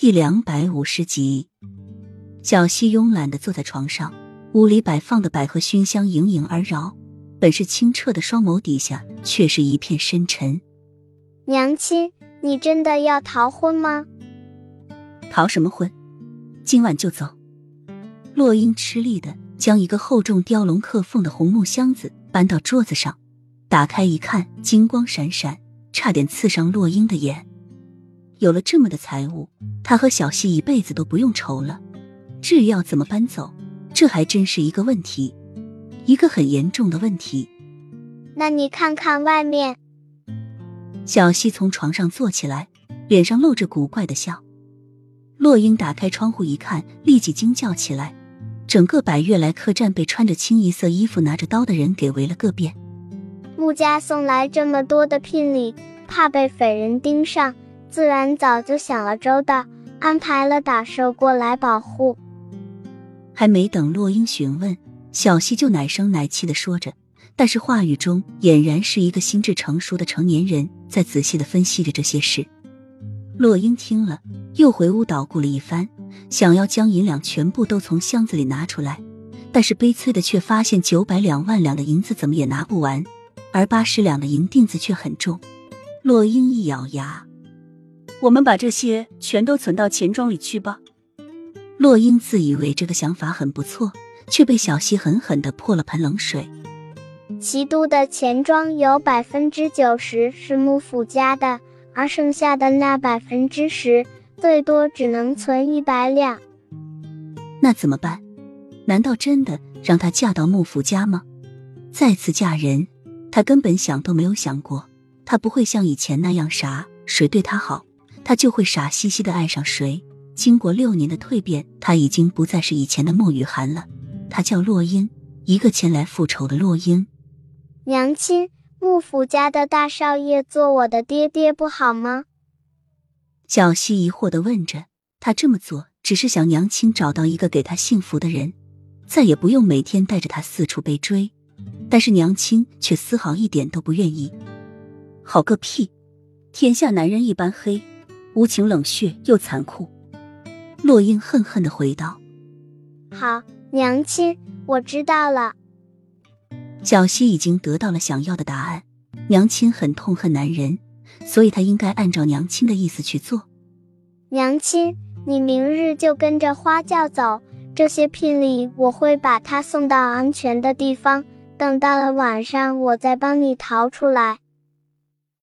第两百五十集，小溪慵懒的坐在床上，屋里摆放的百合熏香盈盈而绕，本是清澈的双眸底下却是一片深沉。娘亲，你真的要逃婚吗？逃什么婚？今晚就走。洛英吃力的将一个厚重雕龙刻凤的红木箱子搬到桌子上，打开一看，金光闪闪，差点刺伤洛英的眼。有了这么的财物，他和小西一辈子都不用愁了。至于要怎么搬走，这还真是一个问题，一个很严重的问题。那你看看外面。小西从床上坐起来，脸上露着古怪的笑。洛英打开窗户一看，立即惊叫起来。整个百悦来客栈被穿着清一色衣服、拿着刀的人给围了个遍。穆家送来这么多的聘礼，怕被匪人盯上。自然早就想了周到，安排了打手过来保护。还没等洛英询问，小溪就奶声奶气的说着，但是话语中俨然是一个心智成熟的成年人在仔细的分析着这些事。洛英听了，又回屋捣鼓了一番，想要将银两全部都从箱子里拿出来，但是悲催的却发现九百两万两的银子怎么也拿不完，而八十两的银锭子却很重。洛英一咬牙。我们把这些全都存到钱庄里去吧。洛英自以为这个想法很不错，却被小溪狠狠的泼了盆冷水。齐都的钱庄有百分之九十是幕府家的，而剩下的那百分之十，最多只能存一百两。那怎么办？难道真的让她嫁到幕府家吗？再次嫁人，她根本想都没有想过，她不会像以前那样傻，谁对她好。他就会傻兮兮的爱上谁。经过六年的蜕变，他已经不再是以前的莫雨涵了。他叫洛英，一个前来复仇的洛英。娘亲，幕府家的大少爷做我的爹爹不好吗？小溪疑惑的问着。他这么做只是想娘亲找到一个给他幸福的人，再也不用每天带着他四处被追。但是娘亲却丝毫一点都不愿意。好个屁！天下男人一般黑。无情冷血又残酷，洛英恨恨的回道：“好，娘亲，我知道了。”小溪已经得到了想要的答案，娘亲很痛恨男人，所以她应该按照娘亲的意思去做。娘亲，你明日就跟着花轿走，这些聘礼我会把它送到安全的地方，等到了晚上，我再帮你逃出来。